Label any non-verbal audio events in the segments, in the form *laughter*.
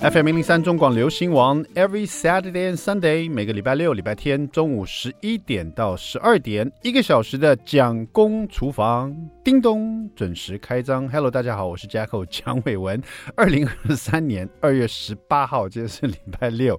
FM 零零三中广流行王，Every Saturday and Sunday，每个礼拜六、礼拜天中午十一点到十二点，一个小时的蒋公厨房，叮咚准时开张。Hello，大家好，我是 Jacko 蒋伟文。二零二三年二月十八号，今天是礼拜六。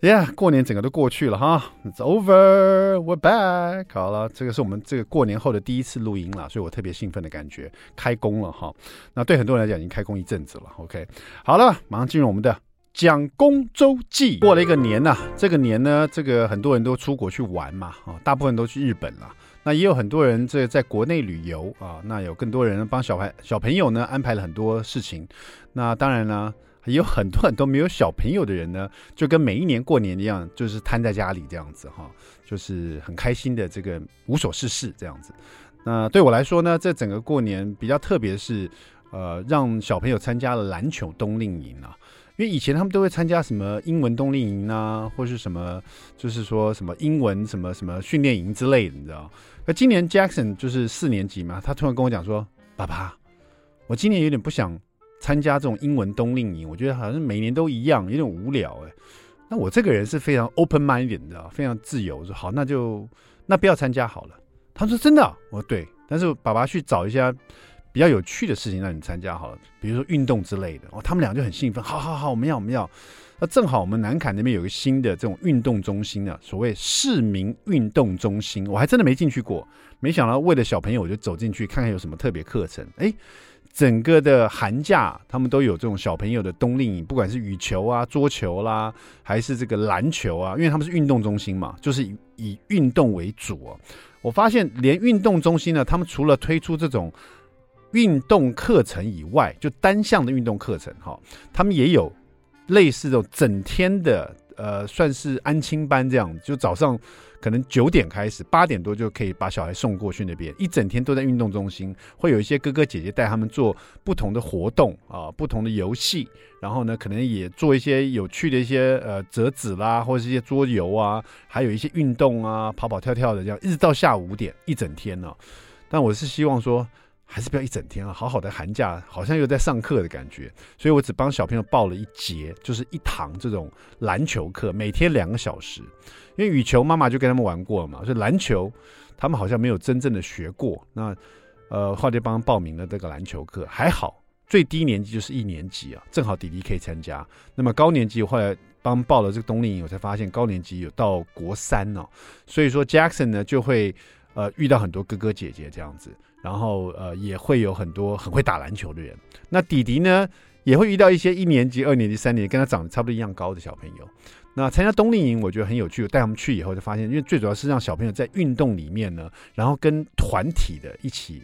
Yeah，过年整个都过去了哈，It's over，we're back。好了，这个是我们这个过年后的第一次录音了，所以我特别兴奋的感觉，开工了哈。那对很多人来讲，已经开工一阵子了。OK，好了，马上进入我们的蒋公周记。过了一个年呐，这个年呢，这个很多人都出国去玩嘛，啊，大部分都去日本了。那也有很多人这在国内旅游啊，那有更多人帮小孩小朋友呢安排了很多事情。那当然呢。也有很多很多没有小朋友的人呢，就跟每一年过年一样，就是瘫在家里这样子哈，就是很开心的这个无所事事这样子。那对我来说呢，这整个过年比较特别是，呃，让小朋友参加了篮球冬令营啊，因为以前他们都会参加什么英文冬令营啊，或是什么，就是说什么英文什么什么训练营之类的，你知道？那今年 Jackson 就是四年级嘛，他突然跟我讲说：“爸爸，我今年有点不想。”参加这种英文冬令营，我觉得好像每年都一样，有点无聊哎。那我这个人是非常 open minded 的，非常自由。我说好，那就那不要参加好了。他说真的？我说对。但是爸爸去找一下比较有趣的事情让你参加好了，比如说运动之类的。哦，他们俩就很兴奋。好好好，我们要我们要。那正好我们南坎那边有个新的这种运动中心啊，所谓市民运动中心，我还真的没进去过。没想到为了小朋友，我就走进去看看有什么特别课程。哎。整个的寒假，他们都有这种小朋友的冬令营，不管是羽球啊、桌球啦，还是这个篮球啊，因为他们是运动中心嘛，就是以以运动为主。我发现连运动中心呢，他们除了推出这种运动课程以外，就单项的运动课程哈，他们也有类似这种整天的，呃，算是安亲班这样，就早上。可能九点开始，八点多就可以把小孩送过去那边，一整天都在运动中心，会有一些哥哥姐姐带他们做不同的活动啊，不同的游戏，然后呢，可能也做一些有趣的一些呃折纸啦，或者是一些桌游啊，还有一些运动啊，跑跑跳跳的这样，一直到下午五点，一整天呢、但我是希望说。还是不要一整天啊，好好的寒假好像又在上课的感觉，所以我只帮小朋友报了一节，就是一堂这种篮球课，每天两个小时。因为羽球妈妈就跟他们玩过了嘛，所以篮球他们好像没有真正的学过。那呃，后来就帮报名了这个篮球课，还好最低年级就是一年级啊，正好弟弟可以参加。那么高年级后来帮报了这个冬令营，我才发现高年级有到国三哦，所以说 Jackson 呢就会呃遇到很多哥哥姐姐这样子。然后呃也会有很多很会打篮球的人，那弟弟呢也会遇到一些一年级、二年级、三年级跟他长得差不多一样高的小朋友。那参加冬令营我觉得很有趣，带他们去以后就发现，因为最主要是让小朋友在运动里面呢，然后跟团体的一起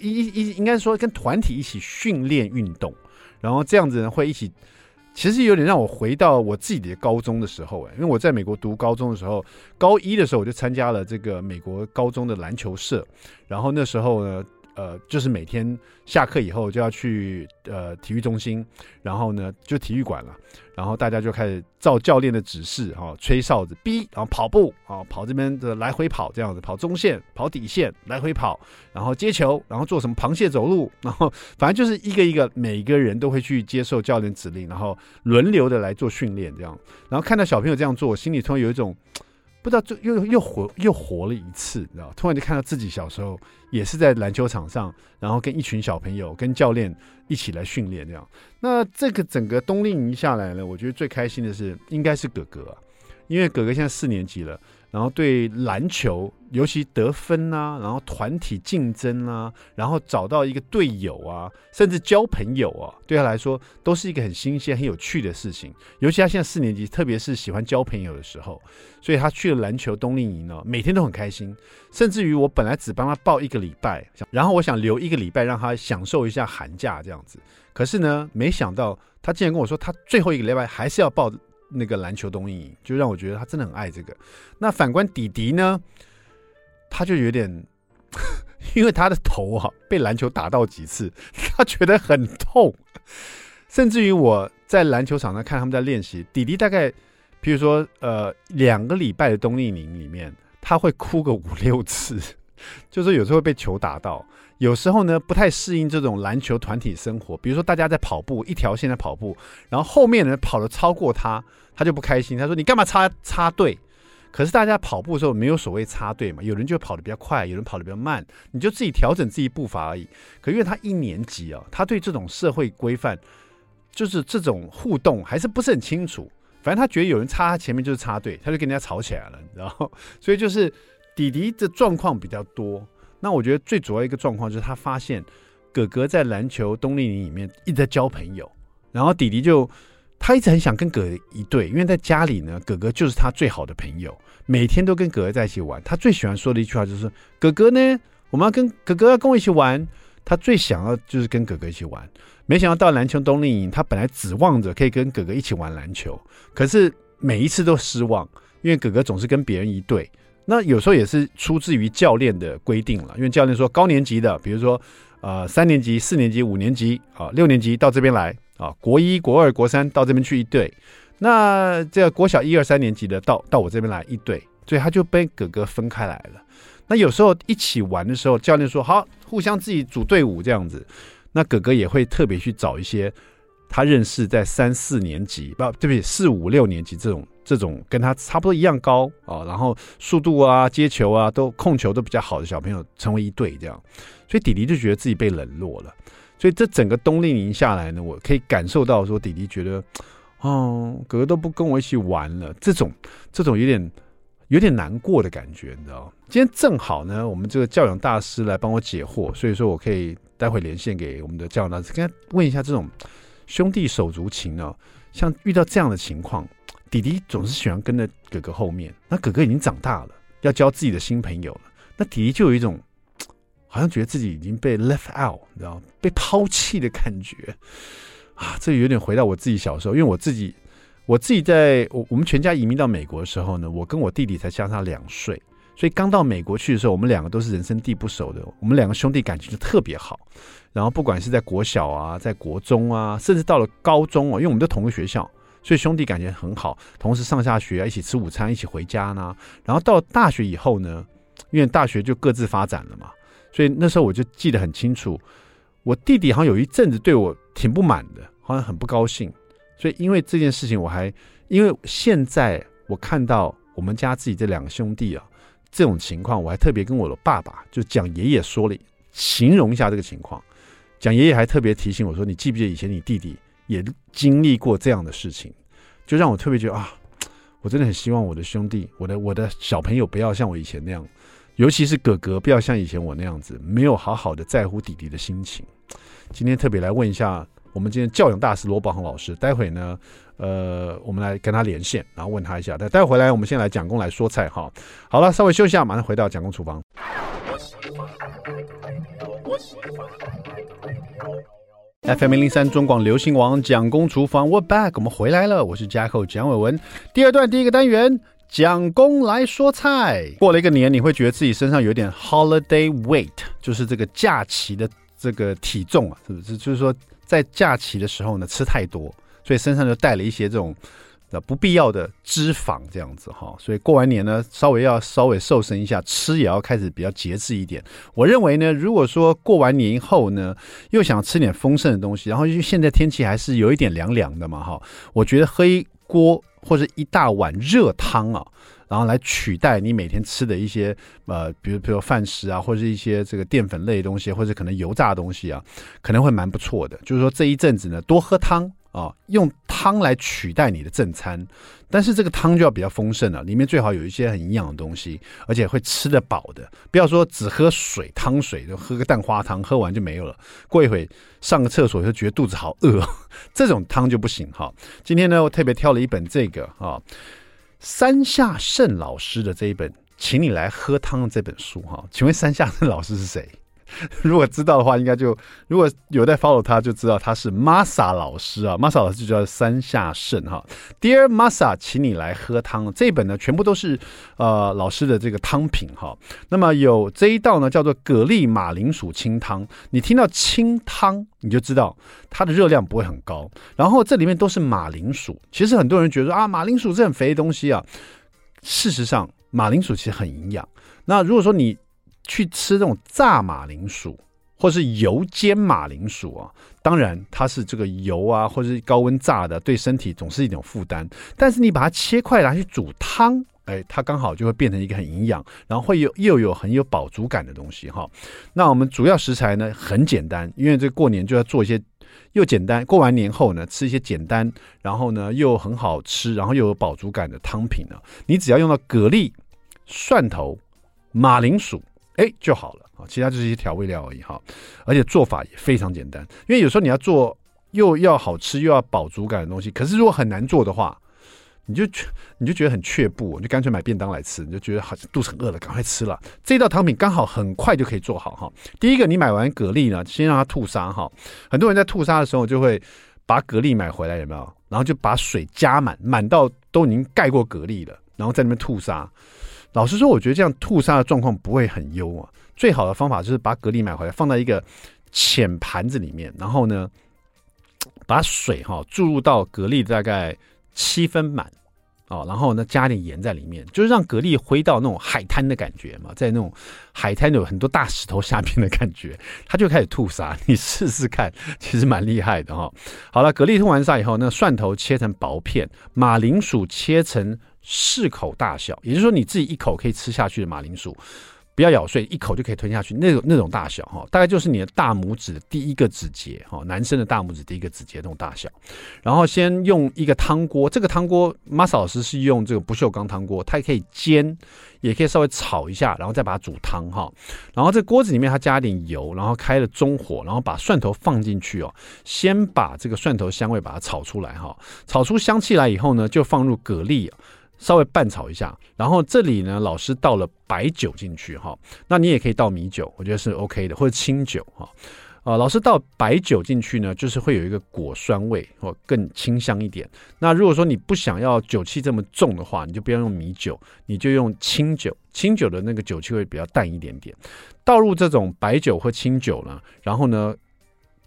一一应该说跟团体一起训练运动，然后这样子呢会一起。其实有点让我回到我自己的高中的时候，哎，因为我在美国读高中的时候，高一的时候我就参加了这个美国高中的篮球社，然后那时候呢。呃，就是每天下课以后就要去呃体育中心，然后呢就体育馆了，然后大家就开始照教练的指示哈、哦，吹哨子逼然后跑步啊、跑这边的来回跑这样子，跑中线，跑底线，来回跑，然后接球，然后做什么螃蟹走路，*laughs* 然后反正就是一个一个，每个人都会去接受教练指令，然后轮流的来做训练这样，然后看到小朋友这样做，心里突然有一种。不知道就又又活又活了一次，你知道？突然就看到自己小时候也是在篮球场上，然后跟一群小朋友、跟教练一起来训练这样。那这个整个冬令营下来呢，我觉得最开心的是应该是哥哥，因为哥哥现在四年级了。然后对篮球，尤其得分啊，然后团体竞争啊，然后找到一个队友啊，甚至交朋友啊，对他来说都是一个很新鲜、很有趣的事情。尤其他现在四年级，特别是喜欢交朋友的时候，所以他去了篮球冬令营呢，每天都很开心。甚至于我本来只帮他报一个礼拜，然后我想留一个礼拜让他享受一下寒假这样子。可是呢，没想到他竟然跟我说，他最后一个礼拜还是要报。那个篮球冬令营，就让我觉得他真的很爱这个。那反观弟弟呢，他就有点，*laughs* 因为他的头啊被篮球打到几次，*laughs* 他觉得很痛。甚至于我在篮球场上看他们在练习，弟弟大概，比如说呃两个礼拜的冬令营里面，他会哭个五六次，*laughs* 就是有时候会被球打到。有时候呢不太适应这种篮球团体生活。比如说大家在跑步，一条线在跑步，然后后面人跑得超过他，他就不开心。他说：“你干嘛插插队？”可是大家跑步的时候没有所谓插队嘛，有人就跑得比较快，有人跑得比较慢，你就自己调整自己步伐而已。可因为他一年级啊，他对这种社会规范，就是这种互动还是不是很清楚。反正他觉得有人插他前面就是插队，他就跟人家吵起来了，你知道？*laughs* 所以就是弟弟的状况比较多。那我觉得最主要一个状况就是他发现哥哥在篮球冬令营里面一直在交朋友，然后弟弟就。他一直很想跟哥哥一队，因为在家里呢，哥哥就是他最好的朋友，每天都跟哥哥在一起玩。他最喜欢说的一句话就是：“哥哥呢，我们要跟哥哥要跟我一起玩。”他最想要就是跟哥哥一起玩。没想到到篮球冬令营，他本来指望着可以跟哥哥一起玩篮球，可是每一次都失望，因为哥哥总是跟别人一队。那有时候也是出自于教练的规定了，因为教练说高年级的，比如说呃三年级、四年级、五年级啊、六年级到这边来。啊，国一、国二、国三到这边去一队，那这个国小一二三年级的到到我这边来一队，所以他就被哥哥分开来了。那有时候一起玩的时候，教练说好，互相自己组队伍这样子，那哥哥也会特别去找一些他认识在三四年级，不对不起，四五六年级这种这种跟他差不多一样高啊，然后速度啊、接球啊都控球都比较好的小朋友成为一队这样，所以弟弟就觉得自己被冷落了。所以这整个冬令营下来呢，我可以感受到说，弟弟觉得，哦，哥哥都不跟我一起玩了，这种这种有点有点难过的感觉，你知道？今天正好呢，我们这个教养大师来帮我解惑，所以说我可以待会连线给我们的教养大师，跟他问一下这种兄弟手足情呢，像遇到这样的情况，弟弟总是喜欢跟着哥哥后面，那哥哥已经长大了，要交自己的新朋友了，那弟弟就有一种。好像觉得自己已经被 left out，你知道，被抛弃的感觉啊！这有点回到我自己小时候，因为我自己，我自己在我我们全家移民到美国的时候呢，我跟我弟弟才相差两岁，所以刚到美国去的时候，我们两个都是人生地不熟的，我们两个兄弟感情就特别好。然后不管是在国小啊，在国中啊，甚至到了高中啊，因为我们都同个学校，所以兄弟感情很好，同时上下学，一起吃午餐，一起回家呢。然后到大学以后呢，因为大学就各自发展了嘛。所以那时候我就记得很清楚，我弟弟好像有一阵子对我挺不满的，好像很不高兴。所以因为这件事情，我还因为现在我看到我们家自己这两个兄弟啊，这种情况，我还特别跟我的爸爸就讲爷爷说了，形容一下这个情况。讲爷爷还特别提醒我说：“你记不记得以前你弟弟也经历过这样的事情？”就让我特别觉得啊，*tsk* 我真的很希望我的兄弟，我的我的小朋友不要像我以前那样。尤其是哥哥，不要像以前我那样子，没有好好的在乎弟弟的心情。今天特别来问一下，我们今天教养大师罗宝恒老师，待会呢，呃，我们来跟他连线，然后问他一下。待待会回来，我们先来蒋工来说菜哈。好了，稍微休息一下，马上回到蒋工厨房。FM 零零三中广流行王蒋公厨房，We're back，我们回来了，我是嘉客蒋伟文。第二段第一个单元。蒋公来说菜。过了一个年，你会觉得自己身上有点 holiday weight，就是这个假期的这个体重啊，是不是？就是说，在假期的时候呢，吃太多，所以身上就带了一些这种不必要的脂肪，这样子哈。所以过完年呢，稍微要稍微瘦身一下，吃也要开始比较节制一点。我认为呢，如果说过完年后呢，又想吃点丰盛的东西，然后因为现在天气还是有一点凉凉的嘛，哈，我觉得喝一锅。或者一大碗热汤啊，然后来取代你每天吃的一些呃，比如比如饭食啊，或者是一些这个淀粉类的东西，或者可能油炸的东西啊，可能会蛮不错的。就是说这一阵子呢，多喝汤啊，用汤来取代你的正餐，但是这个汤就要比较丰盛了，里面最好有一些很营养的东西，而且会吃得饱的。不要说只喝水汤水，就喝个蛋花汤，喝完就没有了。过一会上个厕所就觉得肚子好饿，这种汤就不行哈。今天呢，我特别挑了一本这个啊，山下圣老师的这一本，请你来喝汤这本书哈。请问山下圣老师是谁？*laughs* 如果知道的话，应该就如果有在 follow 他，就知道他是 Masa 老师啊。Masa 老师就叫山下圣哈。Dear Masa，请你来喝汤。这一本呢，全部都是呃老师的这个汤品哈。那么有这一道呢，叫做蛤蜊马铃薯清汤。你听到清汤，你就知道它的热量不会很高。然后这里面都是马铃薯。其实很多人觉得啊，马铃薯是很肥的东西啊。事实上，马铃薯其实很营养。那如果说你去吃这种炸马铃薯或是油煎马铃薯啊，当然它是这个油啊，或者是高温炸的，对身体总是一种负担。但是你把它切块拿去煮汤，哎，它刚好就会变成一个很营养，然后会有又有很有饱足感的东西哈。那我们主要食材呢很简单，因为这过年就要做一些又简单，过完年后呢吃一些简单，然后呢又很好吃，然后又有饱足感的汤品呢。你只要用到蛤蜊、蒜头、马铃薯，哎就好了。啊，其他就是一些调味料而已哈，而且做法也非常简单。因为有时候你要做又要好吃又要饱足感的东西，可是如果很难做的话，你就你就觉得很却步，你就干脆买便当来吃，你就觉得好像肚子很饿了，赶快吃了。这道汤品刚好很快就可以做好哈。第一个，你买完蛤蜊呢，先让它吐沙哈。很多人在吐沙的时候就会把蛤蜊买回来，有没有？然后就把水加满，满到都已经盖过蛤蜊了，然后在那边吐沙。老实说，我觉得这样吐沙的状况不会很优啊。最好的方法就是把蛤蜊买回来，放在一个浅盘子里面，然后呢，把水哈注入到蛤蜊大概七分满哦，然后呢加点盐在里面，就是让蛤蜊回到那种海滩的感觉嘛，在那种海滩有很多大石头下面的感觉，它就开始吐沙。你试试看，其实蛮厉害的哈。好了，蛤蜊吐完沙以后，那蒜头切成薄片，马铃薯切成适口大小，也就是说你自己一口可以吃下去的马铃薯。不要咬碎，一口就可以吞下去，那种那种大小哈，大概就是你的大拇指的第一个指节哈，男生的大拇指第一个指节那种大小。然后先用一个汤锅，这个汤锅马老师是用这个不锈钢汤锅，它也可以煎，也可以稍微炒一下，然后再把它煮汤哈。然后这锅子里面它加点油，然后开了中火，然后把蒜头放进去哦，先把这个蒜头香味把它炒出来哈，炒出香气来以后呢，就放入蛤蜊。稍微拌炒一下，然后这里呢，老师倒了白酒进去哈，那你也可以倒米酒，我觉得是 OK 的，或者清酒哈。啊，老师倒白酒进去呢，就是会有一个果酸味或更清香一点。那如果说你不想要酒气这么重的话，你就不要用米酒，你就用清酒，清酒的那个酒气会比较淡一点点。倒入这种白酒或清酒呢，然后呢。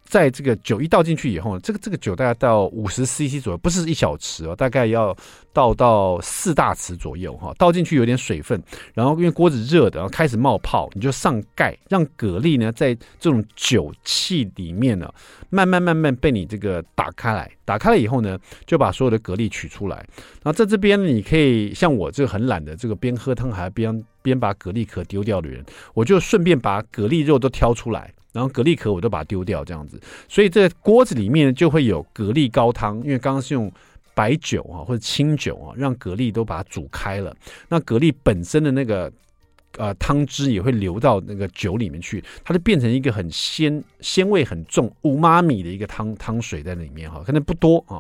在这个酒一倒进去以后呢，这个这个酒大概到五十 CC 左右，不是一小匙哦，大概要倒到四大匙左右哈。倒进去有点水分，然后因为锅子热的，然后开始冒泡，你就上盖，让蛤蜊呢在这种酒气里面呢，慢慢慢慢被你这个打开来。打开了以后呢，就把所有的蛤蜊取出来。然后在这边你可以像我这个很懒的，这个边喝汤还边边把蛤蜊壳丢掉的人，我就顺便把蛤蜊肉都挑出来。然后蛤蜊壳我都把它丢掉，这样子，所以这锅子里面就会有蛤蜊高汤，因为刚刚是用白酒啊或者清酒啊，让蛤蜊都把它煮开了。那蛤蜊本身的那个呃汤汁也会流到那个酒里面去，它就变成一个很鲜鲜味很重乌妈米的一个汤汤水在里面哈，可能不多啊。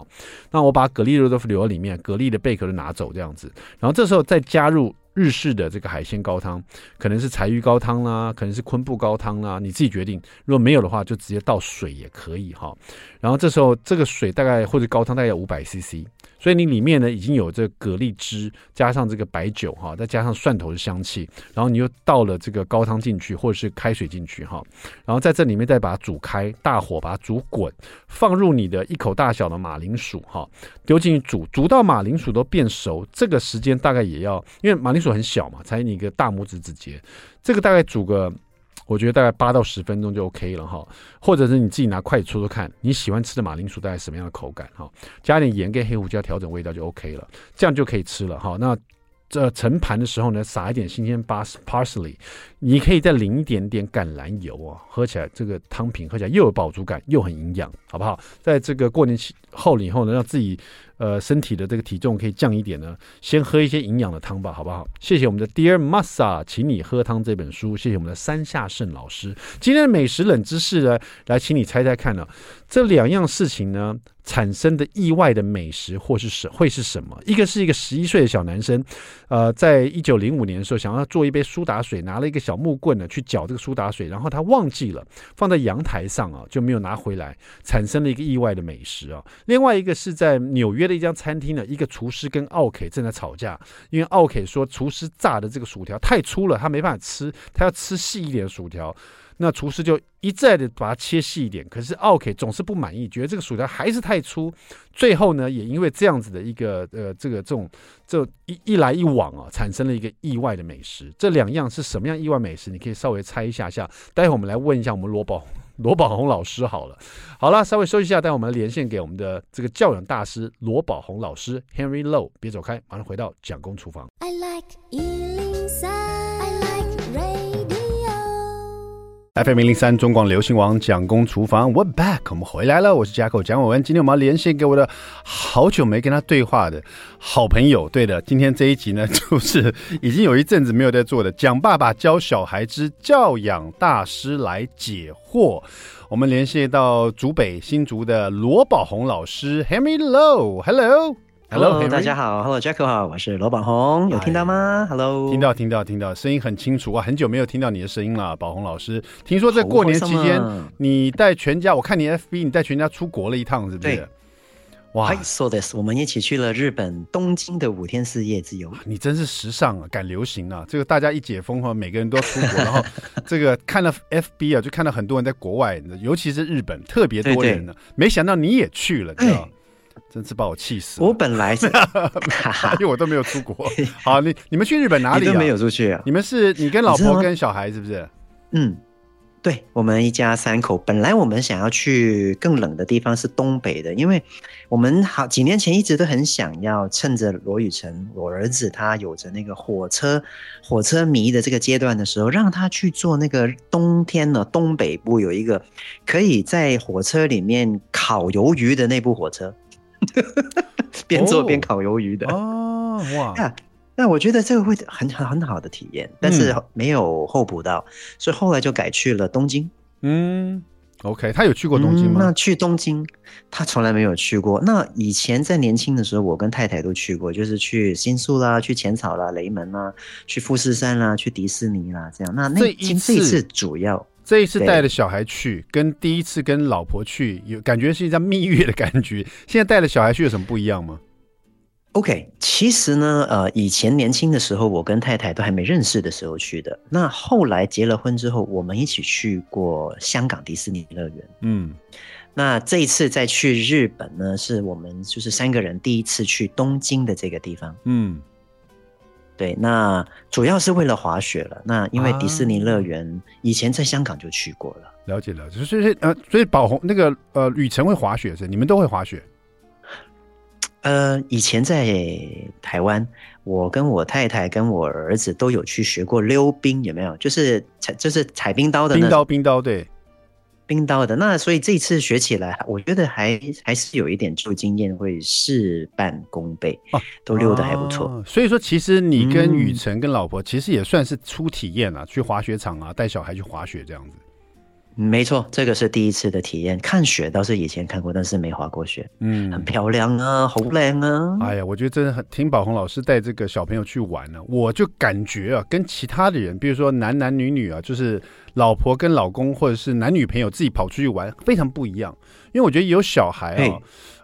那我把蛤蜊肉都留到里面，蛤蜊的贝壳都拿走这样子，然后这时候再加入。日式的这个海鲜高汤，可能是柴鱼高汤啦，可能是昆布高汤啦，你自己决定。如果没有的话，就直接倒水也可以哈。然后这时候这个水大概或者高汤大概五百 CC，所以你里面呢已经有这个蛤蜊汁，加上这个白酒哈，再加上蒜头的香气，然后你又倒了这个高汤进去或者是开水进去哈，然后在这里面再把它煮开，大火把它煮滚，放入你的一口大小的马铃薯哈，丢进去煮，煮到马铃薯都变熟，这个时间大概也要，因为马铃薯。很小嘛，才你一个大拇指指节，这个大概煮个，我觉得大概八到十分钟就 OK 了哈。或者是你自己拿筷子戳戳看，你喜欢吃的马铃薯大概什么样的口感哈？加点盐跟黑胡椒调整味道就 OK 了，这样就可以吃了哈。那这盛盘的时候呢，撒一点新鲜巴 parsley，你可以再淋一点点橄榄油啊，喝起来这个汤品喝起来又有饱足感又很营养，好不好？在这个过年期后了以后呢，让自己。呃，身体的这个体重可以降一点呢，先喝一些营养的汤吧，好不好？谢谢我们的 Dear Masa，请你喝汤这本书，谢谢我们的山下圣老师。今天的美食冷知识呢，来，请你猜猜看呢，这两样事情呢，产生的意外的美食或是什会是什么？一个是一个十一岁的小男生，呃，在一九零五年的时候，想要做一杯苏打水，拿了一个小木棍呢去搅这个苏打水，然后他忘记了放在阳台上啊，就没有拿回来，产生了一个意外的美食啊。另外一个是在纽约的一家餐厅呢，一个厨师跟奥 K 正在吵架，因为奥 K 说厨师炸的这个薯条太粗了，他没办法吃，他要吃细一点的薯条。那厨师就一再的把它切细一点，可是奥 K 总是不满意，觉得这个薯条还是太粗。最后呢，也因为这样子的一个呃，这个这种这一一来一往啊，产生了一个意外的美食。这两样是什么样意外美食？你可以稍微猜一下下。待会我们来问一下我们罗宝 *laughs* 罗宝红老师好了。好了，稍微休息一下，待会我们连线给我们的这个教养大师罗宝红老师 Henry Low，别走开，马上回到蒋公厨房。I like FM 零零三中广流行网蒋公厨房，We're back，我们回来了。我是嘉口蒋伟文，今天我们要连线给我的好久没跟他对话的好朋友。对的，今天这一集呢，就是已经有一阵子没有在做的蒋爸爸教小孩之教养大师来解惑。我们连线到竹北新竹的罗宝鸿老师，Henry Low，Hello。Hello，, 大家好，Hello Jacko 好，我是罗宝红，有听到吗？Hello，听到听到听到，声音很清楚啊，很久没有听到你的声音了，宝红老师。听说在过年期间，你带全家，我看你 FB，你带全家出国了一趟，是不是？对，哇，so this，我们一起去了日本东京的五天四夜之游。你真是时尚啊，赶流行啊！这个大家一解封后，每个人都要出国，然后 *laughs* 这个看了 FB 啊，就看到很多人在国外，尤其是日本特别多人呢。没想到你也去了，你知道。真是把我气死了！我本来是，*laughs* 因为我都没有出国。好，你你们去日本哪里？啊都没有出去啊？你们是你跟老婆跟小孩是不是？嗯，对，我们一家三口。本来我们想要去更冷的地方，是东北的，因为我们好几年前一直都很想要趁着罗宇辰，我儿子他有着那个火车火车迷的这个阶段的时候，让他去坐那个冬天呢，东北部有一个可以在火车里面烤鱿鱼的那部火车。*laughs* 边做边烤鱿鱼的哦，哇！*laughs* 那那我觉得这个会很很很好的体验，但是没有候补到，嗯、所以后来就改去了东京。嗯，OK，他有去过东京吗？嗯、那去东京，他从来没有去过。那以前在年轻的时候，我跟太太都去过，就是去新宿啦，去浅草啦，雷门啦，去富士山啦，去迪士尼啦，这样。那那这一次主要。这一次带着小孩去，跟第一次跟老婆去有感觉是一张蜜月的感觉。现在带着小孩去有什么不一样吗？OK，其实呢，呃，以前年轻的时候，我跟太太都还没认识的时候去的。那后来结了婚之后，我们一起去过香港迪士尼乐园。嗯，那这一次再去日本呢，是我们就是三个人第一次去东京的这个地方。嗯。对，那主要是为了滑雪了。那因为迪士尼乐园以前在香港就去过了，啊、了解了。就是呃，所以宝红那个呃，旅程会滑雪是？你们都会滑雪？*tsk* 呃，以前在台湾，我跟我太太跟我儿子都有去学过溜冰，有没有？就是踩，就是踩冰刀的冰刀，冰刀对。冰刀的那，所以这次学起来，我觉得还还是有一点旧经验，会事半功倍哦，都溜得还不错，啊。所以说，其实你跟雨辰跟老婆其实也算是初体验啊，嗯、去滑雪场啊，带小孩去滑雪这样子。没错，这个是第一次的体验。看雪倒是以前看过，但是没滑过雪。嗯，很漂亮啊，好靓啊！哎呀，我觉得真的很听宝红老师带这个小朋友去玩呢，啊，我就感觉啊，跟其他的人，比如说男男女女啊，就是老婆跟老公，或者是男女朋友自己跑出去玩，非常不一样。因为我觉得有小孩啊。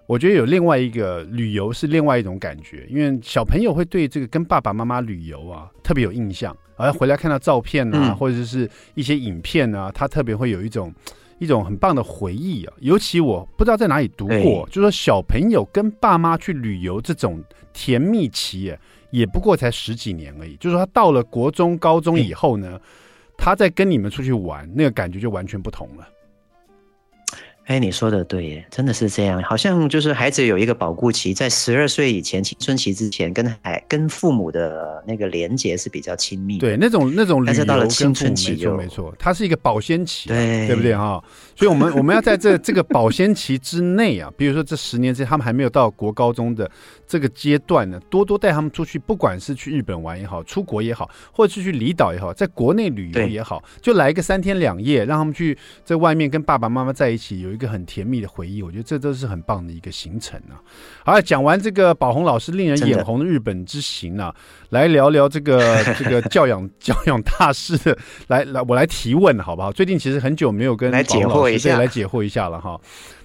我觉得有另外一个旅游是另外一种感觉，因为小朋友会对这个跟爸爸妈妈旅游啊特别有印象，而回来看到照片啊，或者是一些影片啊，他特别会有一种一种很棒的回忆啊。尤其我不知道在哪里读过，就说小朋友跟爸妈去旅游这种甜蜜期，也不过才十几年而已。就是说他到了国中、高中以后呢，他在跟你们出去玩，那个感觉就完全不同了。哎，你说的对耶，真的是这样。好像就是孩子有一个保护期，在十二岁以前，青春期之前，跟孩跟父母的那个连结是比较亲密。对，那种那种旅游，但是到了青春期就没错，没错，它是一个保鲜期，对，对不对哈？所以，我们我们要在这这个保鲜期之内啊，比如说这十年之间，他们还没有到国高中的这个阶段呢，多多带他们出去，不管是去日本玩也好，出国也好，或者是去离岛也好，在国内旅游也好，就来一个三天两夜，让他们去在外面跟爸爸妈妈在一起有。一个很甜蜜的回忆，我觉得这都是很棒的一个行程啊！好，讲完这个宝红老师令人眼红的日本之行啊，来聊聊这个这个教养 *laughs* 教养大师的，来来，我来提问好不好？最近其实很久没有跟宝鸿老师来解惑一下来解惑一下了哈。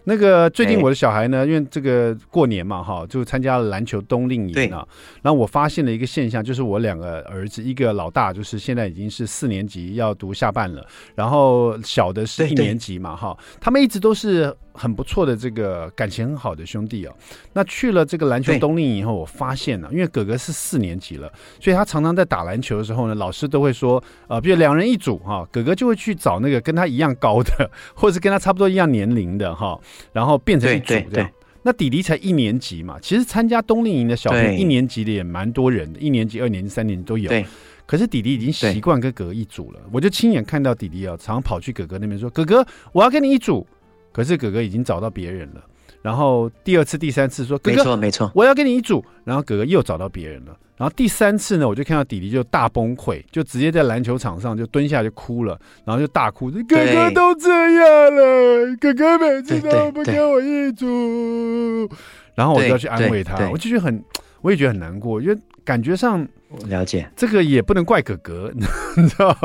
那个最近我的小孩呢，因为这个过年嘛，哈，就参加了篮球冬令营啊。然后我发现了一个现象，就是我两个儿子，一个老大就是现在已经是四年级，要读下半了，然后小的是一年级嘛，哈，他们一直都是很不错的这个感情很好的兄弟哦。那去了这个篮球冬令营以后，我发现了，因为哥哥是四年级了，所以他常常在打篮球的时候呢，老师都会说，呃，比如两人一组哈，哥哥就会去找那个跟他一样高的，或者是跟他差不多一样年龄的哈。然后变成一组这样，那弟弟才一年级嘛，其实参加冬令营的小朋友一年级的也蛮多人的，一年级、二年级、三年级都有。可是弟弟已经习惯跟哥哥一组了，我就亲眼看到弟弟啊，常常跑去哥哥那边说：“哥哥，我要跟你一组。”可是哥哥已经找到别人了。然后第二次、第三次说：“哥哥，没错没错，我要跟你一组。”然后哥哥又找到别人了。然后第三次呢，我就看到弟弟就大崩溃，就直接在篮球场上就蹲下就哭了，然后就大哭：“哥哥都这样了，哥哥每次都不跟我一组。”然后我就要去安慰他，我就觉得很，我也觉得很难过，因为感觉上了解这个也不能怪哥哥，*laughs* 你知道？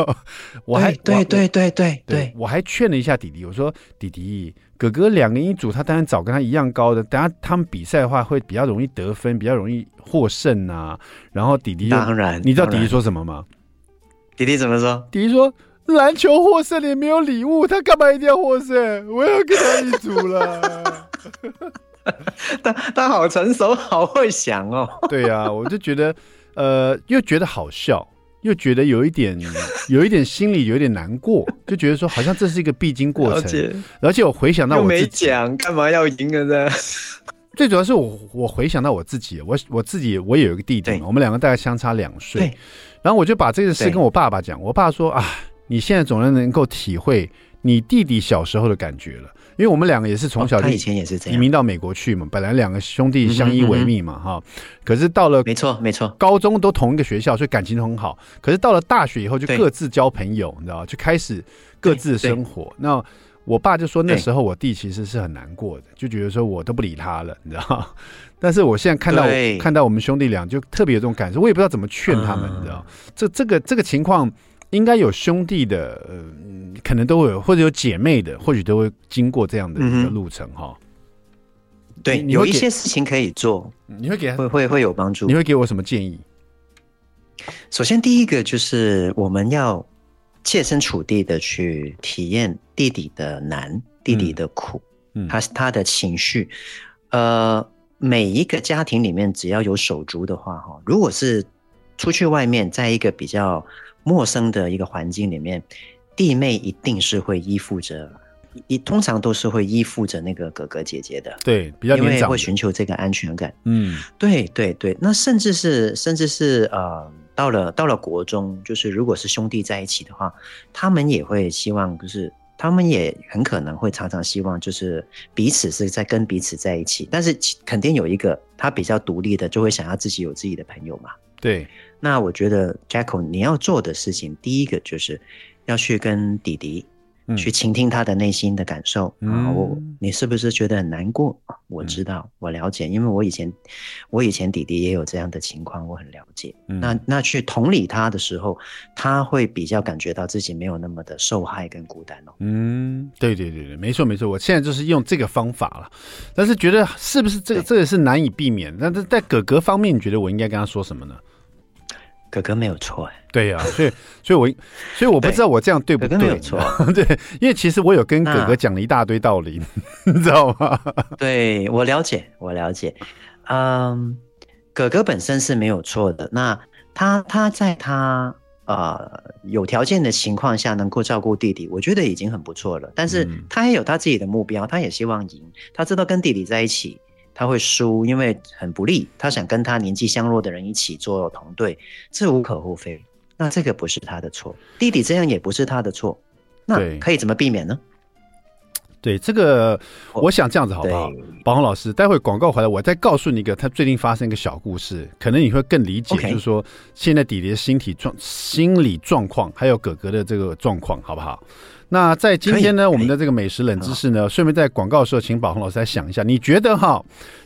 我还对对对对对，我还劝了一下弟弟，我说：“弟弟。”哥哥两个人一组，他当然找跟他一样高的。等下他们比赛的话，会比较容易得分，比较容易获胜、啊。然后弟弟当然，你知道弟弟说什么吗？弟弟怎么说？弟弟说：“篮球获胜也没有礼物，他干嘛一定要获胜？我要跟他一组了。*laughs* ”他他好成熟，好会想哦。对呀、啊，我就觉得，呃，又觉得好笑。又觉得有一点，*laughs* 有一点心里有一点难过，就觉得说好像这是一个必经过程，而且我回想到我自己，没讲干嘛要赢了呢？*laughs* 最主要是我我回想到我自己，我我自己我也有一个弟弟嘛，我们两个大概相差两岁，然后我就把这个事跟我爸爸讲，我爸说啊，你现在总算能够体会你弟弟小时候的感觉了。因为我们两个也是从小他以前也是这样移民到美国去嘛，本来两个兄弟相依为命嘛，哈。可是到了没错没错，高中都同一个学校，所以感情很好。可是到了大学以后，就各自交朋友，你知道吗？就开始各自生活。那我爸就说，那时候我弟其实是很难过的，就觉得说我都不理他了，你知道？*laughs* 但是我现在看到看到我们兄弟俩，就特别有这种感受。我也不知道怎么劝他们，你知道这这个这个情况。应该有兄弟的，呃，可能都会有，或者有姐妹的，或许都会经过这样的一个路程哈、嗯。对，有一些事情可以做，你会给他会会会有帮助。你会给我什么建议？首先，第一个就是我们要切身处地的去体验弟弟的难，弟弟的苦，嗯，他他的情绪。呃，每一个家庭里面只要有手足的话，哈，如果是出去外面，在一个比较。陌生的一个环境里面，弟妹一定是会依附着，一通常都是会依附着那个哥哥姐姐的。对，比较，因为会寻求这个安全感。嗯，对对对。那甚至是甚至是呃，到了到了国中，就是如果是兄弟在一起的话，他们也会希望，就是他们也很可能会常常希望，就是彼此是在跟彼此在一起，但是肯定有一个他比较独立的，就会想要自己有自己的朋友嘛。对。那我觉得，Jacko，你要做的事情，第一个就是要去跟弟弟去倾听他的内心的感受。然后、嗯、你是不是觉得很难过？我知道，嗯、我了解，因为我以前，我以前弟弟也有这样的情况，我很了解。嗯、那那去同理他的时候，他会比较感觉到自己没有那么的受害跟孤单哦。嗯，对对对对，没错没错，我现在就是用这个方法了。但是觉得是不是这个这个是难以避免？但是在哥哥方面，你觉得我应该跟他说什么呢？哥哥没有错哎，对呀、啊，所以，所以我，所以我不知道我这样对不 *laughs* 对？哥哥没有错，*laughs* 对，因为其实我有跟哥哥讲了一大堆道理，*laughs* 你知道吗？对，我了解，我了解。嗯，哥哥本身是没有错的。那他他在他呃有条件的情况下能够照顾弟弟，我觉得已经很不错了。但是他也有他自己的目标，他也希望赢。他知道跟弟弟在一起。他会输，因为很不利。他想跟他年纪相若的人一起做同队，这无可厚非。那这个不是他的错，弟弟这样也不是他的错。那可以怎么避免呢？对，这个我想这样子好不好？宝红老师，待会广告回来，我再告诉你一个他最近发生一个小故事，可能你会更理解，就是说现在弟弟的心体状、心理状况，还有哥哥的这个状况，好不好？那在今天呢，我们的这个美食冷知识呢，顺便在广告的时候，请宝红老师来想一下，你觉得哈，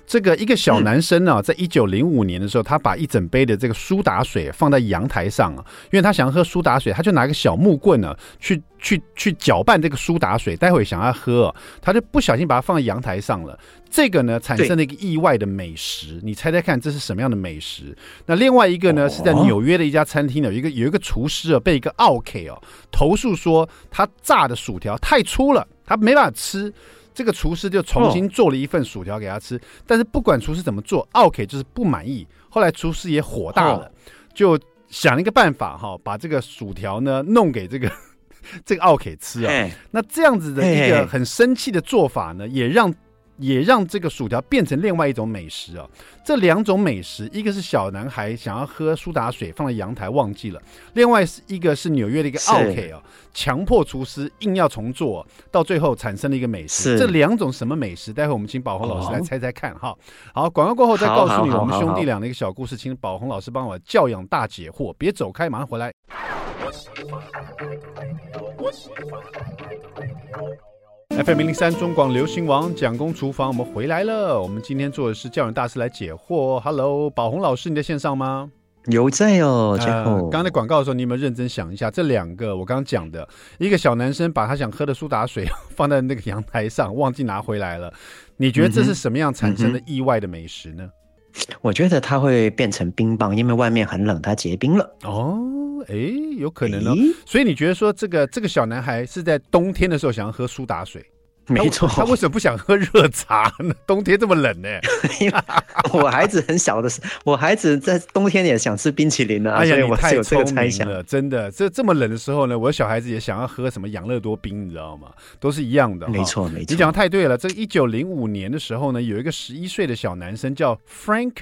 这个一个小男生呢，在一九零五年的时候，他把一整杯的这个苏打水放在阳台上啊，因为他想要喝苏打水，他就拿一个小木棍呢，去去去搅拌这个苏打水，待会想要喝，他就不小心把它放在阳台上了。这个呢，产生了一个意外的美食，你猜猜看，这是什么样的美食？那另外一个呢，是在纽约的一家餐厅呢，有一个有一个厨师啊，被一个奥 K 哦投诉说他炸的薯条太粗了，他没办法吃。这个厨师就重新做了一份薯条给他吃，但是不管厨师怎么做，奥 K 就是不满意。后来厨师也火大了，就想了一个办法哈，把这个薯条呢弄给这个 *laughs* 这个奥客吃啊。那这样子的一个很生气的做法呢，也让。也让这个薯条变成另外一种美食啊！这两种美食，一个是小男孩想要喝苏打水放在阳台忘记了，另外是一个是纽约的一个奥客啊，强迫厨师硬要重做，到最后产生了一个美食。这两种什么美食？待会我们请宝红老师来猜猜看哈。好，广告过后再告诉你我们兄弟俩的一个小故事，请宝红老师帮我教养大解惑，别走开，马上回来。FM 零零三中广流行王蒋公厨房，我们回来了。我们今天做的是教养大师来解惑。Hello，宝红老师，你在线上吗？有在哦。呃，刚刚在广告的时候，你有没有认真想一下？这两个我刚刚讲的，一个小男生把他想喝的苏打水放在那个阳台上，忘记拿回来了。你觉得这是什么样产生的意外的美食呢？嗯，我觉得它会变成冰棒，因为外面很冷，它结冰了。哦，哎，有可能哦。所以你觉得说这个这个小男孩是在冬天的时候想要喝苏打水？没错，他为什么不想喝热茶呢？*laughs* 冬天这么冷呢？*laughs* 我孩子很小的时候，我孩子在冬天也想吃冰淇淋呢、啊。哎呀，我太有这个猜想了，真的。这这么冷的时候呢，我小孩子也想要喝什么养乐多冰，你知道吗？都是一样的。没错，没错。你讲的太对了。这个一九零五年的时候呢，有一个十一岁的小男生叫 Frank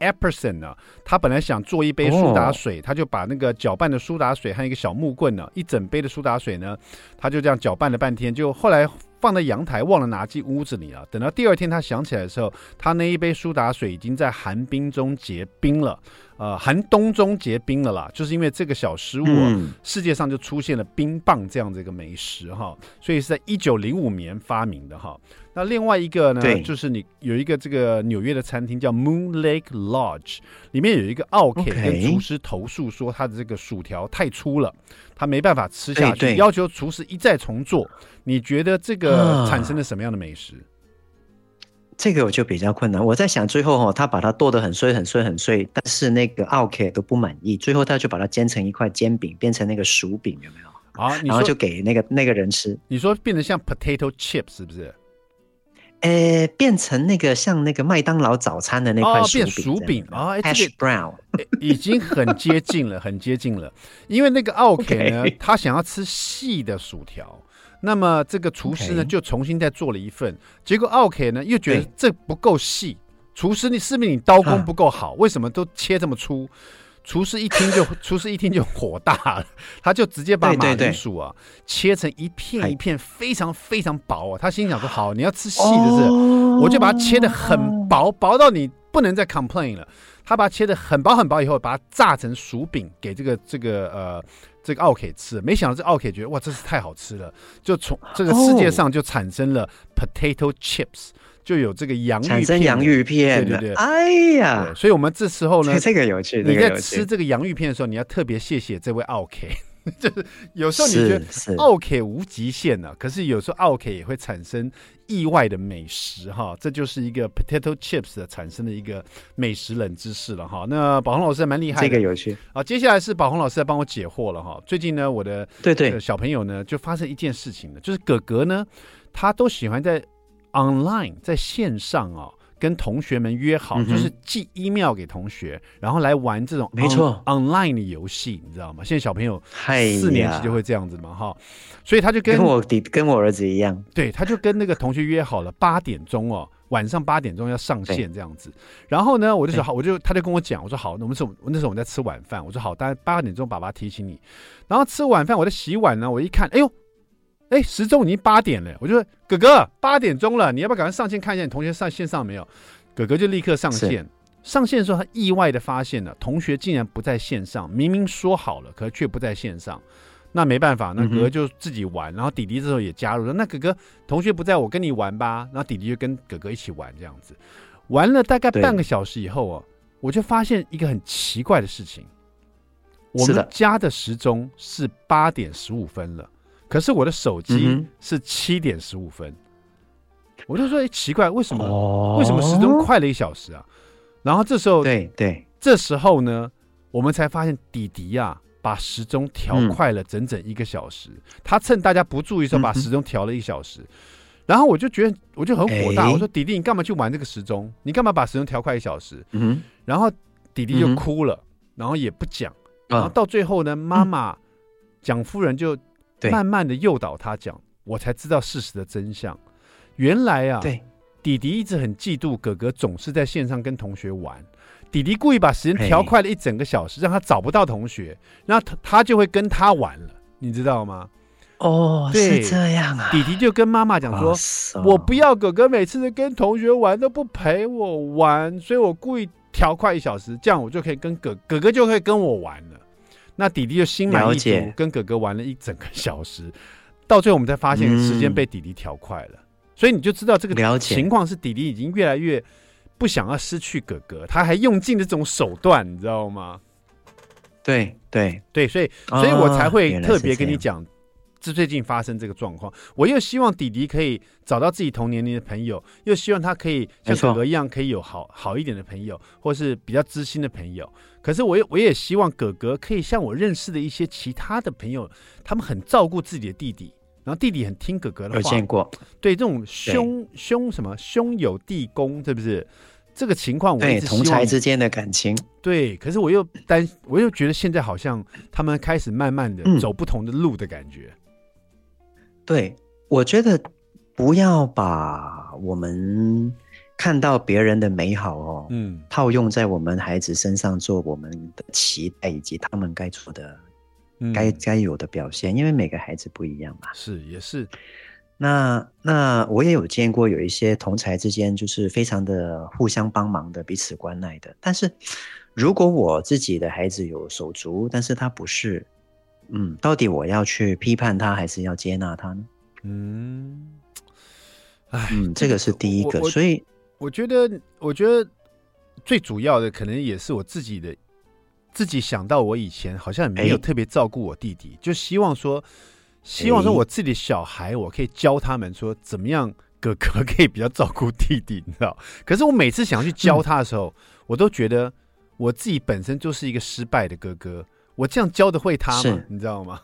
Epperson 呢，他本来想做一杯苏打水，哦、他就把那个搅拌的苏打水和一个小木棍呢，一整杯的苏打水呢，他就这样搅拌了半天，就后来。放在阳台，忘了拿进屋子里了。等到第二天他想起来的时候，他那一杯苏打水已经在寒冰中结冰了，呃，寒冬中结冰了啦。就是因为这个小失误，嗯，世界上就出现了冰棒这样的一个美食哈。所以是在一九零五年发明的哈。那另外一个呢，就是你有一个这个纽约的餐厅叫 Moon Lake Lodge，里面有一个奥客跟厨师投诉说他的这个薯条太粗了，他没办法吃下去，要求厨师一再重做。你觉得这个产生了什么样的美食？这个我就比较困难。我在想，最后哦，他把它剁得很碎、很碎、很碎，但是那个奥 K 都不满意，最后他就把它煎成一块煎饼，变成那个薯饼，有没有？啊，然后就给那个那个人吃。你说变得像 potato chips 是不是？呃，变成那个像那个麦当劳早餐的那块薯饼，啊，hash brown，已经很接近了，很接近了。因为那个奥 K 呢 *laughs*. 他想要吃细的薯条，那么这个厨师呢就重新再做了一份，结果奥客呢又觉得这不够细，厨师你是不是你刀工不够好，啊？为什么都切这么粗？厨师一听就，*laughs* 厨师一听就火大了，他就直接把马铃薯啊切成一片一片，非常非常薄啊。他心想说：“好，你要吃细的是，哦，我就把它切的很薄，薄到你不能再 complain 了。”他把它切的很薄很薄以后，把它炸成薯饼给这个这个呃这个奥 K 吃。没想到这奥 K 觉得哇，真是太好吃了，就从这个世界上就产生了 potato chips。就有这个洋芋片，产生洋芋片，对对对，哎呀，所以我们这时候呢，这个有趣，你在吃这个洋芋片的时候，你要特别谢谢这位奥客，*laughs* 就是有时候你觉得奥 K 无极限呢、啊，可是有时候奥 K 也会产生意外的美食哈，这就是一个 potato chips 的产生的一个美食冷知识了哈。那宝红老师还蛮厉害的，这个有趣。啊，接下来是宝红老师在帮我解惑了哈。最近呢，我的对对小朋友呢就发生一件事情了，就是哥哥呢，他都喜欢在。online 在线上哦，跟同学们约好，嗯、就是寄 email 给同学，然后来玩这种没错 online 的游戏，你知道吗？现在小朋友四年级就会这样子嘛，哈，所以他就跟，跟我跟我儿子一样，对，他就跟那个同学约好了八点钟哦，晚上八点钟要上线这样子。然后呢，我就说好，我就他就跟我讲，我说好，那我们是，那时候我们在吃晚饭，我说好，大概八点钟爸爸提醒你。然后吃晚饭，我在洗碗呢，我一看，哎呦。哎，时钟已经八点了，我就说哥哥八点钟了，你要不要赶快上线看一下你同学上线上没有？哥哥就立刻上线。上线的时候，他意外的发现了同学竟然不在线上，明明说好了，可是却不在线上。那没办法，那哥哥就自己玩，嗯、然后弟弟这时候也加入了。那哥哥同学不在，我跟你玩吧。然后弟弟就跟哥哥一起玩，这样子玩了大概半个小时以后哦，我就发现一个很奇怪的事情。我们家的时钟是八点十五分了，可是我的手机是七点十五分。嗯、我就说，哎，奇怪，为什么？哦、为什么时钟快了一小时啊？然后这时候，对对，这时候呢，我们才发现弟弟呀、啊。把时钟调快了整整一个小时，嗯、他趁大家不注意的时候把时钟调了一小时，嗯、然后我就觉得我就很火大，欸、我说弟弟你干嘛去玩这个时钟？你干嘛把时钟调快一小时？嗯，然后弟弟就哭了，嗯、然后也不讲，然后到最后呢，妈妈蒋夫人就慢慢的诱导他讲，我才知道事实的真相。原来啊，对，弟弟一直很嫉妒哥哥总是在线上跟同学玩。弟弟故意把时间调快了一整个小时，让他找不到同学，然后他他就会跟他玩了，你知道吗？哦，是这样啊。弟弟就跟妈妈讲说：“我不要哥哥每次跟同学玩都不陪我玩，所以我故意调快一小时，这样我就可以跟哥哥哥就可以跟我玩了。”那弟弟就心满意足跟哥哥玩了一整个小时，到最后我们才发现时间被弟弟调快了，所以你就知道这个情况是弟弟已经越来越。不想要失去哥哥，他还用尽了这种手段，你知道吗？对对对，所以所以我才会特别跟你讲，这最近发生这个状况。我又希望弟弟可以找到自己同年龄的朋友，又希望他可以像哥哥一样，可以有好好一点的朋友，或是比较知心的朋友。可是我也我也希望哥哥可以像我认识的一些其他的朋友，他们很照顾自己的弟弟，然后弟弟很听哥哥的话。有见过？对，这种兄兄什么兄友弟恭，是不是？这个情况，我对同侪之间的感情，对，可是我又担，我又觉得现在好像他们开始慢慢的走不同的路的感觉。嗯、对，我觉得不要把我们看到别人的美好哦，嗯，套用在我们孩子身上做我们的期待以及他们该做的、嗯、该该有的表现，因为每个孩子不一样嘛。是，也是。那那我也有见过有一些同才之间就是非常的互相帮忙的，彼此关爱的。但是如果我自己的孩子有手足，但是他不是，嗯，到底我要去批判他，还是要接纳他呢？嗯，哎，嗯，这个是第一个。所以我觉得，我觉得最主要的可能也是我自己的，自己想到我以前好像也没有特别照顾我弟弟，就希望说。希望说我自己的小孩，我可以教他们说怎么样哥哥可以比较照顾弟弟，你知道？可是我每次想要去教他的时候，嗯、*laughs* 我都觉得我自己本身就是一个失败的哥哥。我这样教得会他吗？你知道吗？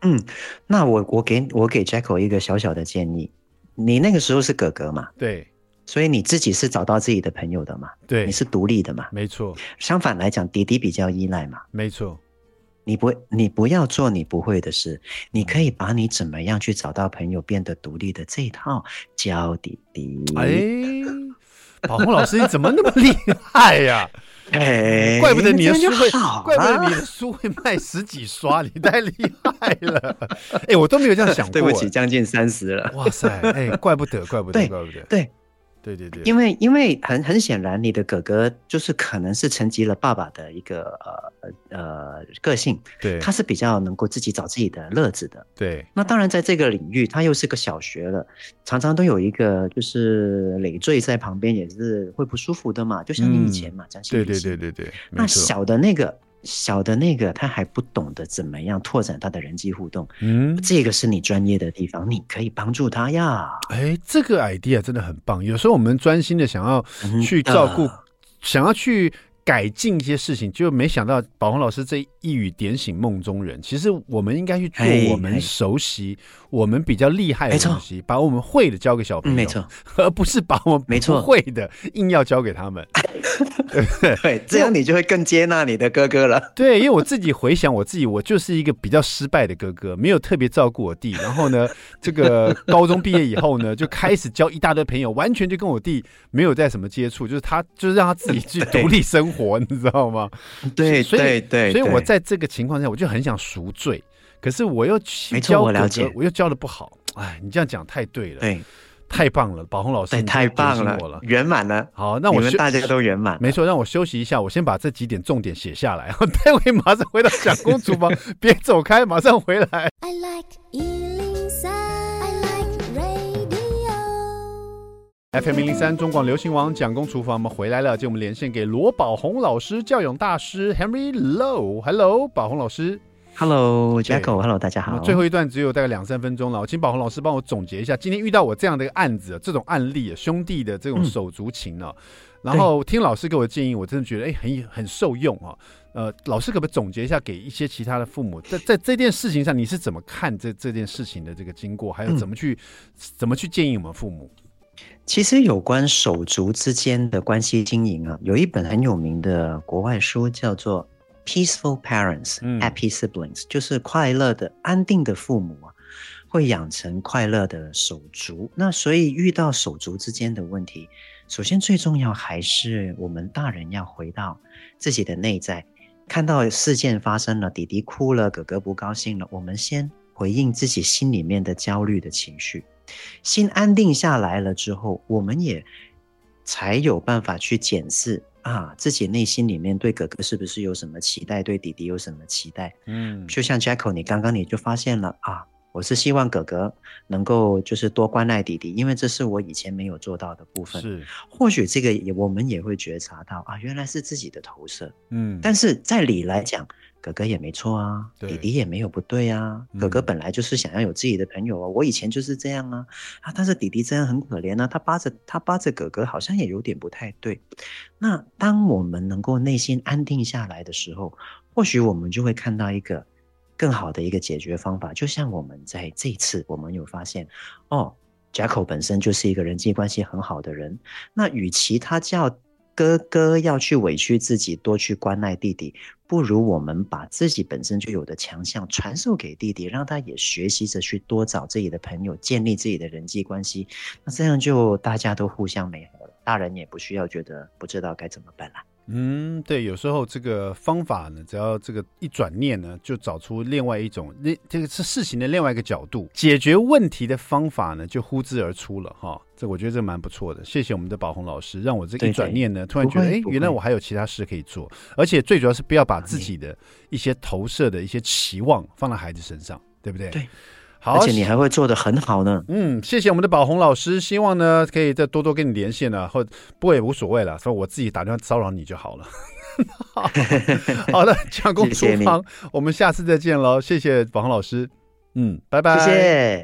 嗯，那我我给我给 Jacko 一个小小的建议，你那个时候是哥哥嘛？对，所以你自己是找到自己的朋友的嘛？对，你是独立的嘛？没错。相反来讲，弟弟比较依赖嘛？没错。你不，你不要做你不会的事。你可以把你怎么样去找到朋友、变得独立的这一套教弟弟。哎，宝鸿老师，你怎么那么厉害呀？哎，怪不得你的书会，怪不得你的书会卖十几刷，*laughs* 你太厉害了。*laughs* 哎，我都没有这样想过。*laughs* 对不起，将近三十了。哇塞，哎，怪不得，怪不得，怪不得。对。对对对，因为因为很很显然，你的哥哥就是可能是承袭了爸爸的一个呃呃个性，对，他是比较能够自己找自己的乐子的，对。那当然，在这个领域，他又是个小学了，常常都有一个就是累赘在旁边，也是会不舒服的嘛。就像你以前嘛，讲对对对对对，那小的那个。小的那个他还不懂得怎么样拓展他的人际互动，嗯，这个是你专业的地方，你可以帮助他呀。哎，这个 idea 真的很棒。有时候我们专心的想要去照顾，嗯、想要去。改进一些事情，就没想到宝红老师这一语点醒梦中人。其实我们应该去做我们熟悉、我们比较厉害的东西，把我们会的交给小朋友，没错，而不是把我们不会的硬要交给他们。*laughs* 对，这样你就会更接纳你的哥哥了。*laughs* 对，因为我自己回想我自己，我就是一个比较失败的哥哥，没有特别照顾我弟。然后呢，*laughs* 这个高中毕业以后呢，就开始交一大堆朋友，完全就跟我弟没有在什么接触，就是他就是让他自己去独立生活。活，你知道吗？*laughs* 对，所以对，对，所以我在这个情况下，我就很想赎罪，可是我又教哥哥，我又教的不好。哎，你这样讲太对了。对，太棒了，宝红老师，对，太棒了，圆满了。好，那我们大家都圆满。没错，让我休息一下，我先把这几点重点写下来，*laughs* 待会马上回到蒋公主房，别走开，马上回来。I like 103, FM 零零三中广流行王蒋公厨房，我们回来了，就我们连线给罗宝红老师，教养大师 Henry Low，Hello，宝红老师。Hello，Jacko，Hello，大家好。最后一段只有大概两三分钟了，我请宝红老师帮我总结一下，今天遇到我这样的一个案子，这种案例，兄弟的这种手足情呢、嗯。然后听老师给我的建议，我真的觉得哎，很很受用啊。呃，老师可不可以总结一下，给一些其他的父母，在在这件事情上，你是怎么看这这件事情的这个经过，还有怎么去、嗯、怎么去建议我们父母？其实有关手足之间的关系经营啊，有一本很有名的国外书叫做。Peaceful parents, happy siblings，、嗯、就是快乐的、安定的父母啊，会养成快乐的手足。那所以遇到手足之间的问题，首先最重要还是我们大人要回到自己的内在，看到事件发生了，弟弟哭了，哥哥不高兴了，我们先回应自己心里面的焦虑的情绪，心安定下来了之后，我们也才有办法去检视。啊，自己内心里面对哥哥是不是有什么期待？对弟弟有什么期待？嗯，就像 Jacko，你刚刚你就发现了啊，我是希望哥哥能够就是多关爱弟弟，因为这是我以前没有做到的部分。是，或许这个也我们也会觉察到啊，原来是自己的投射。嗯，但是在理来讲。哥哥也没错啊，弟弟也没有不对啊。哥哥本来就是想要有自己的朋友啊，嗯、我以前就是这样啊啊！但是弟弟这样很可怜啊，他扒着他扒着哥哥，好像也有点不太对。那当我们能够内心安定下来的时候，或许我们就会看到一个更好的一个解决方法。就像我们在这一次，我们有发现哦，Jacko 本身就是一个人际关系很好的人。那与其他叫哥哥要去委屈自己，多去关爱弟弟，不如我们把自己本身就有的强项传授给弟弟，让他也学习着去多找自己的朋友，建立自己的人际关系。那这样就大家都互相美好了，大人也不需要觉得不知道该怎么办了。嗯，对，有时候这个方法呢，只要这个一转念呢，就找出另外一种，那这个是事情的另外一个角度，解决问题的方法呢，就呼之而出了哈。这我觉得这蛮不错的，谢谢我们的宝红老师，让我这一转念呢，突然觉得，哎，原来我还有其他事可以做，而且最主要是不要把自己的一些投射的一些期望放在孩子身上，对不对？对。好，而且你还会做的很好呢。嗯，谢谢我们的宝红老师，希望呢可以再多多跟你连线呢，或不过也无所谓了，所以我自己打电话骚扰你就好了。好，*laughs* 好的，蒋公厨房谢谢，我们下次再见喽，谢谢宝红老师。嗯，拜拜。谢谢。